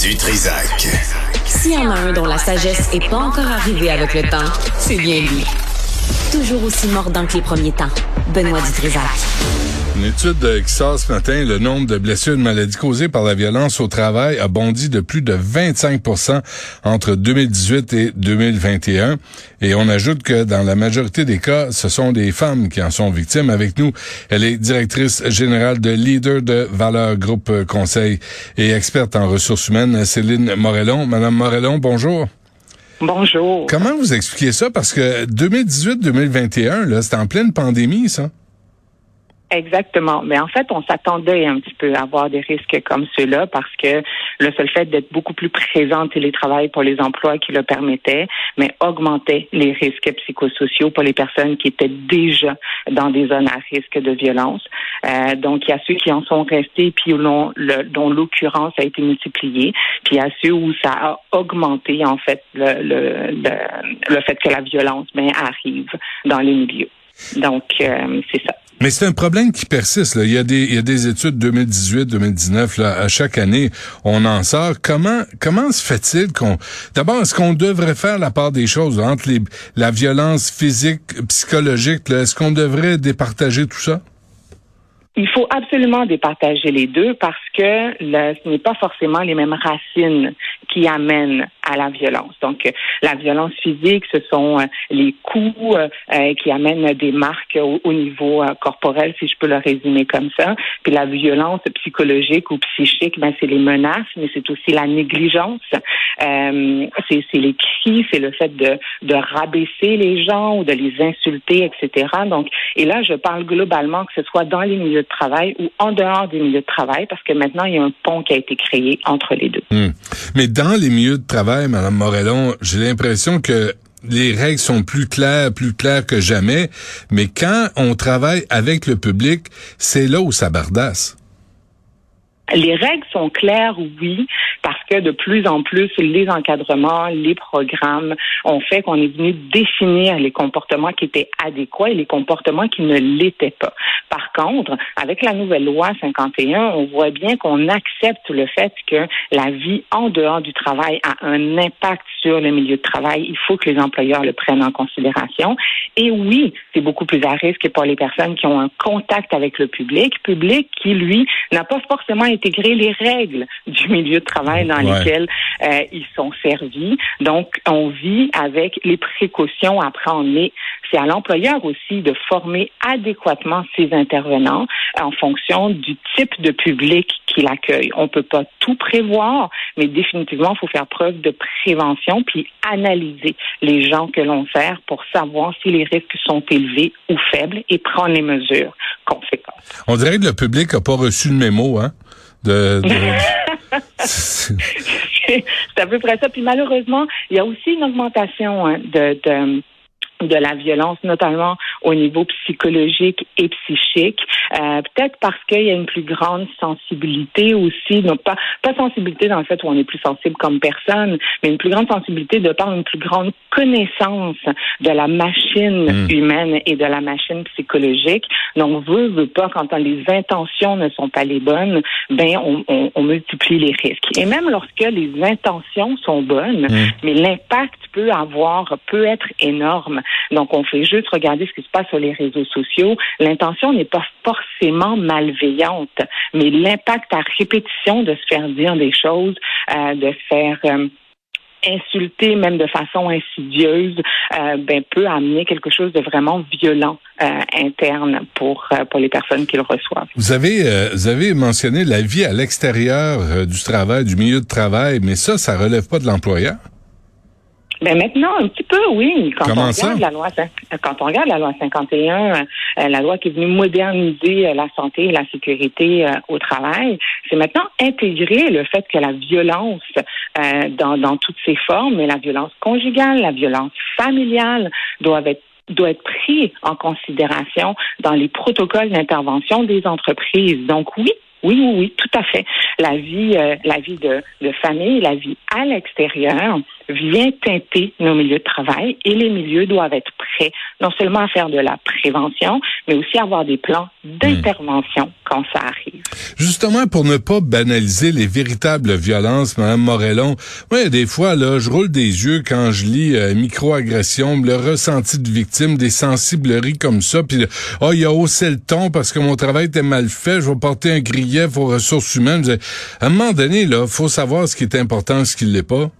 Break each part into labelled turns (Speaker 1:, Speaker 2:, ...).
Speaker 1: Du Trisac.
Speaker 2: S'il y en a un dont la sagesse est pas encore arrivée avec le temps, c'est bien lui. Toujours aussi mordant que les premiers temps. Benoît Dutrisac.
Speaker 3: Une étude qui sort ce matin, le nombre de blessures et de maladies causées par la violence au travail a bondi de plus de 25% entre 2018 et 2021. Et on ajoute que dans la majorité des cas, ce sont des femmes qui en sont victimes. Avec nous, elle est directrice générale de Leader de Valeur Groupe Conseil et experte en ressources humaines, Céline Morellon. Madame Morellon, bonjour.
Speaker 4: Bonjour.
Speaker 3: Comment vous expliquez ça? Parce que 2018-2021, là, c'était en pleine pandémie, ça.
Speaker 4: Exactement. Mais en fait, on s'attendait un petit peu à avoir des risques comme ceux-là parce que le seul fait d'être beaucoup plus présent en télétravail pour les emplois qui le permettaient, mais augmentait les risques psychosociaux pour les personnes qui étaient déjà dans des zones à risque de violence. Euh, donc, il y a ceux qui en sont restés puis dont l'occurrence a été multipliée, puis il y a ceux où ça a augmenté en fait le, le, le, fait que la violence ben, arrive dans les milieux. Donc, euh, c'est ça.
Speaker 3: Mais c'est un problème qui persiste. Là. Il, y a des, il y a des études 2018-2019. Là, à chaque année, on en sort. Comment comment se fait-il qu'on... D'abord, est-ce qu'on devrait faire la part des choses entre les, la violence physique, psychologique? Est-ce qu'on devrait départager tout ça?
Speaker 4: Il faut absolument départager les deux parce que ce n'est pas forcément les mêmes racines qui amènent à la violence. Donc, la violence physique, ce sont euh, les coups euh, qui amènent des marques au, niveau euh, corporel, si je peux le résumer comme ça. Puis la violence psychologique ou psychique, ben, c'est les menaces, mais c'est aussi la négligence. Euh, c'est les cris, c'est le fait de, de rabaisser les gens ou de les insulter, etc. Donc, et là, je parle globalement que ce soit dans les milieux de travail ou en dehors des milieux de travail, parce que maintenant, il y a un pont qui a été créé entre les deux.
Speaker 3: Hmm. Mais dans les milieux de travail, Madame Morellon, j'ai l'impression que les règles sont plus claires, plus claires que jamais, mais quand on travaille avec le public, c'est là où ça bardasse.
Speaker 4: Les règles sont claires, oui, parce que de plus en plus, les encadrements, les programmes ont fait qu'on est venu définir les comportements qui étaient adéquats et les comportements qui ne l'étaient pas. Par contre, avec la nouvelle loi 51, on voit bien qu'on accepte le fait que la vie en dehors du travail a un impact sur le milieu de travail. Il faut que les employeurs le prennent en considération. Et oui, c'est beaucoup plus à risque pour les personnes qui ont un contact avec le public, public qui, lui, n'a pas forcément intégré les règles du milieu de travail dans lesquelles euh, ils sont servis. Donc, on vit avec les précautions à prendre. Mais c'est à l'employeur aussi de former adéquatement ses intervenants en fonction du type de public qu'il accueille. On peut pas tout prévoir, mais définitivement, il faut faire preuve de prévention puis analyser les gens que l'on sert pour savoir si les risques sont élevés ou faibles et prendre les mesures conséquentes.
Speaker 3: On dirait que le public n'a pas reçu le mémo, hein? De,
Speaker 4: c'est à peu près ça. Puis malheureusement, il y a aussi une augmentation hein, de, de de la violence, notamment au niveau psychologique et psychique. Euh, peut-être parce qu'il y a une plus grande sensibilité aussi, non pas pas sensibilité dans le fait où on est plus sensible comme personne, mais une plus grande sensibilité de par une plus grande connaissance de la machine hmm. humaine et de la machine psychologique. Donc, veut, veut pas, quand les intentions ne sont pas les bonnes, ben on, on, on multiplie les risques. Et même lorsque les intentions sont bonnes, hmm. mais l'impact peut avoir, peut être énorme. Donc, on fait juste regarder ce qui se passe sur les réseaux sociaux. L'intention n'est pas forcément malveillante, mais l'impact à répétition de se faire dire des choses, euh, de faire euh, insulter même de façon insidieuse, euh, ben, peut amener quelque chose de vraiment violent interne pour pour les personnes qui le reçoivent.
Speaker 3: Vous avez vous avez mentionné la vie à l'extérieur du travail, du milieu de travail, mais ça, ça relève pas de l'employeur?
Speaker 4: Ben maintenant, un petit peu, oui. Quand on regarde la loi, quand on regarde la loi 51, euh, la loi qui est venue moderniser euh, la santé et la sécurité euh, au travail, c'est maintenant intégrer le fait que la violence dans, dans toutes ses formes, mais la violence conjugale, la violence familiale, doivent être doit être pris en considération dans les protocoles d'intervention des entreprises. Donc oui, Oui, oui, oui, tout à fait. La vie, euh, la vie de, de famille, la vie à l'extérieur vient teinter nos milieux de travail et les milieux doivent être prêts non seulement à faire de la prévention, mais aussi à avoir des plans d'intervention quand ça arrive.
Speaker 3: Justement, pour ne pas banaliser les véritables violences, Mme Morellon, moi, des fois, là, je roule des yeux quand je lis euh, microagression, le ressenti de victime, des sensibleries comme ça, puis oh, il a haussé le ton parce que mon travail était mal fait, je vais porter un grief aux ressources humaines. À un moment donné, là, faut savoir ce qui est important, ce qui l'est pas.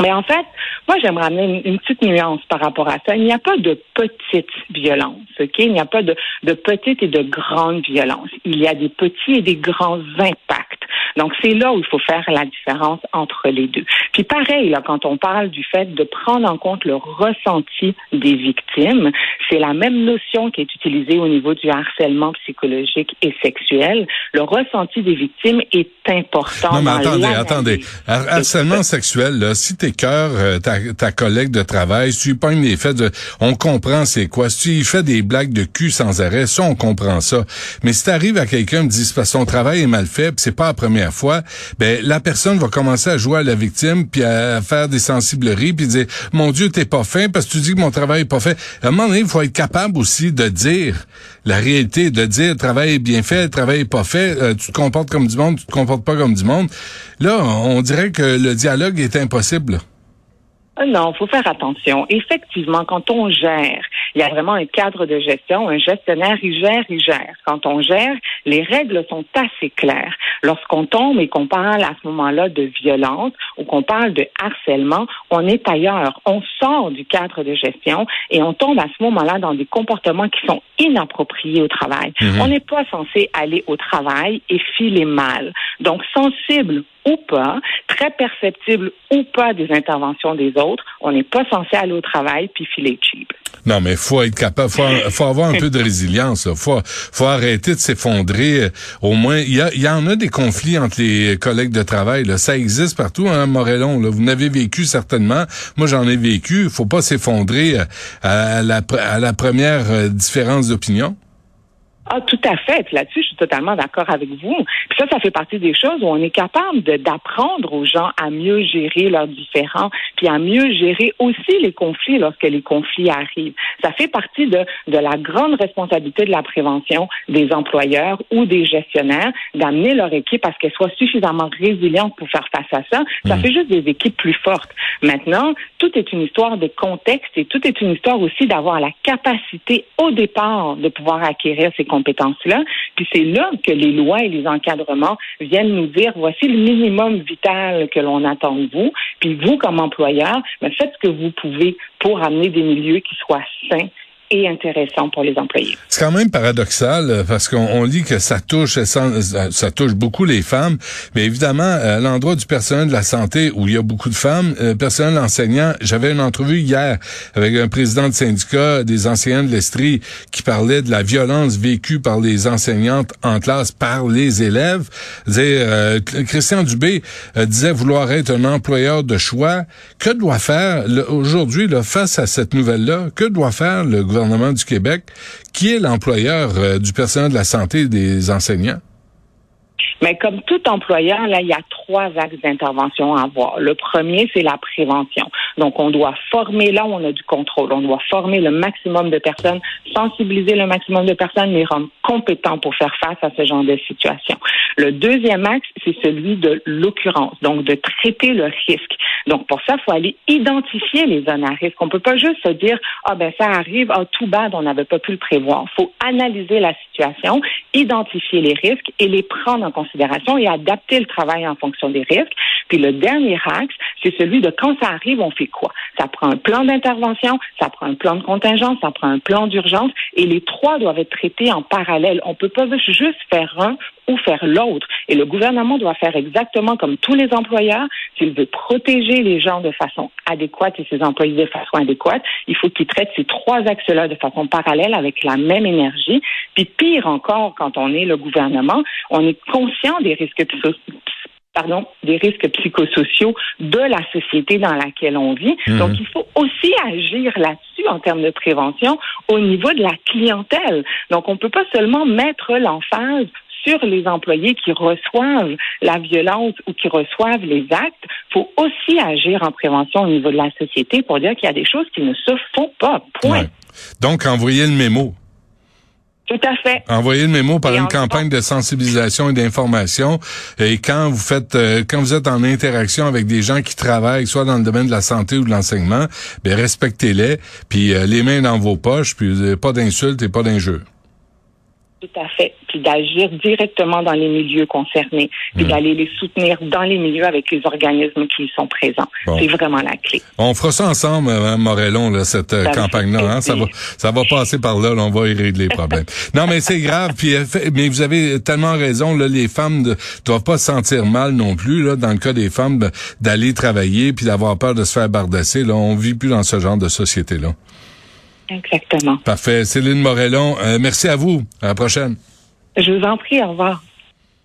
Speaker 4: Mais en fait, moi, j'aimerais amener une, petite nuance par rapport à ça. Il n'y a pas de petite violence, OK? Il n'y a pas de, de petite et de grande violence. Il y a des petits et des grands impacts. Donc, c'est là où il faut faire la différence entre les deux. Puis pareil, là, quand on parle du fait de prendre en compte le ressenti des victimes, c'est la même notion qui est utilisée au niveau du harcèlement psychologique et sexuel. Le ressenti des victimes est important.
Speaker 3: Non, mais attendez, attendez. Harcèlement sexuel, là, si t'es cœur, euh, ta, ta, collègue de travail, si tu pognes les faits de, on comprend c'est quoi. Si tu fais des blagues de cul sans arrêt, ça, on comprend ça. Mais si t'arrives à quelqu'un, me dit, parce que ton travail est mal fait, c'est pas la première fois, ben, la personne va commencer à jouer à la victime, puis à faire des sensibleries, puis dire, mon Dieu, t'es pas fin parce que tu dis que mon travail est pas fait. À un moment donné, il faut être capable aussi de dire la réalité, de dire, le travail est bien fait, le travail est pas fait, euh, tu te comportes comme du monde, tu te comportes pas comme du monde. Là, on dirait que le dialogue est impossible.
Speaker 4: Euh, non, faut faire attention. Effectivement, quand on gère, il y a vraiment un cadre de gestion. Un gestionnaire, il gère, il gère. Quand on gère, les règles sont assez claires. Lorsqu'on tombe et qu'on parle à ce moment-là de violence ou qu'on parle de harcèlement, on est ailleurs. On sort du cadre de gestion et on tombe à ce moment-là dans des comportements qui sont inappropriés au travail. Mhm. On n'est pas censé aller au travail et filer mal. Donc, sensible ou pas, très perceptible ou pas des interventions des autres, on n'est pas censé aller au travail puis filer cheap.
Speaker 3: Non, mais faut être capable, faut, faut avoir un peu de résilience. Faut, faut arrêter de s'effondrer. Au moins, il y, en a des conflits entre les collègues de travail. Ça existe partout, hein, Morellon. Là. Vous n'avez vécu certainement. Moi, j'en ai vécu. Faut pas s'effondrer à la, à la première euh, différence d'opinion.
Speaker 4: Ah, tout à fait. Puis là-dessus, je suis totalement d'accord avec vous. Puis ça, ça fait partie des choses où on est capable d'apprendre aux gens à mieux gérer leurs différends, puis à mieux gérer aussi les conflits lorsque les conflits arrivent. Ça fait partie de, de la grande responsabilité de la prévention des employeurs ou des gestionnaires d'amener leur équipe à ce qu'elle soit suffisamment résiliente pour faire face à ça. Ça mmh. fait juste des équipes plus fortes. Maintenant, tout est une histoire de contexte et tout est une histoire aussi d'avoir la capacité au départ de pouvoir acquérir ces compétences Puis c'est là que les lois et les encadrements viennent nous dire voici le minimum vital que l'on attend de vous. Puis vous, comme employeur, ben, faites ce que vous pouvez pour amener des milieux qui soient sains et intéressant pour les employés.
Speaker 3: C'est quand même paradoxal euh, parce qu'on lit que ça touche euh, ça touche beaucoup les femmes, mais évidemment à l'endroit du personnel de la santé où il y a beaucoup de femmes, le euh, personnel enseignant, j'avais une entrevue hier avec un président de syndicat des enseignants de l'Estrie qui parlait de la violence vécue par les enseignantes en classe par les élèves. Christian Dubé disait vouloir être un employeur de choix. Que doit faire aujourd'hui face à cette nouvelle-là Que doit faire le gouvernement du Québec, qui est l'employeur euh, du personnel de la santé et des enseignants?
Speaker 4: Mais comme tout employeur, là, il y a trois axes d'intervention à avoir. Le premier, c'est la prévention. Donc, on doit former là où on a du contrôle. On doit former le maximum de personnes, sensibiliser le maximum de personnes, les rendre compétents pour faire face à ce genre de situation. Le deuxième axe, c'est celui de l'occurrence, donc de traiter le risque. Donc, pour ça, il faut aller identifier les zones à risque. On peut pas juste se dire, ah ben ça arrive, ah tout bad, on n'avait pas pu le prévoir. Il faut analyser la situation, identifier les risques et les prendre en considération et adapter le travail en fonction des risques. Puis le dernier axe, c'est celui de quand ça arrive, on fait quoi? Ça prend un plan d'intervention, ça prend un plan de contingence, ça prend un plan d'urgence et les trois doivent être traités en parallèle. On ne peut pas juste faire un ou faire l'autre. Et le gouvernement doit faire exactement comme tous les employeurs. S'il veut protéger les gens de façon adéquate et ses employés de façon adéquate, il faut qu'il traite ces trois axes-là de façon parallèle avec la même énergie. Puis pire encore, quand on est le gouvernement, on est conscient des risques pardon, des risques psychosociaux de la société dans laquelle on vit. Mhm. Donc, il faut aussi agir là-dessus en termes de prévention au niveau de la clientèle. Donc, on ne peut pas seulement mettre l'emphase sur les employés qui reçoivent la violence ou qui reçoivent les actes, faut aussi agir en prévention au niveau de la société pour dire qu'il y a des choses qui ne se font pas. Point.
Speaker 3: Donc, envoyer le mémo.
Speaker 4: Tout à fait.
Speaker 3: Envoyez le mémo par une campagne de sensibilisation et d'information. Et quand vous faites, euh, quand vous êtes en interaction avec des gens qui travaillent, soit dans le domaine de la santé ou de l'enseignement, ben respectez-les, puis euh, les mains dans vos poches, puis euh, pas d'insultes et pas d'injures.
Speaker 4: Tout à fait. Puis d'agir directement dans les milieux concernés, puis hmm. d'aller les soutenir dans les milieux avec les organismes qui sont présents. C'est vraiment la clé.
Speaker 3: On fera ça ensemble, Mme Morellon, là, cette euh, campagne-là. Hein? Ça va, ça va passer par là, on va y régler les problèmes. non, mais c'est grave. Puis, euh, mais vous avez tellement raison. Là, les femmes ne doivent pas se sentir mal non plus. Là, dans le cas des femmes, d'aller travailler puis d'avoir peur de se faire bardasser. Là, on vit plus dans ce genre de société-là.
Speaker 4: Exactement.
Speaker 3: Parfait. Céline Morellon, euh, merci à vous. À la prochaine.
Speaker 4: Je vous en prie. Au revoir.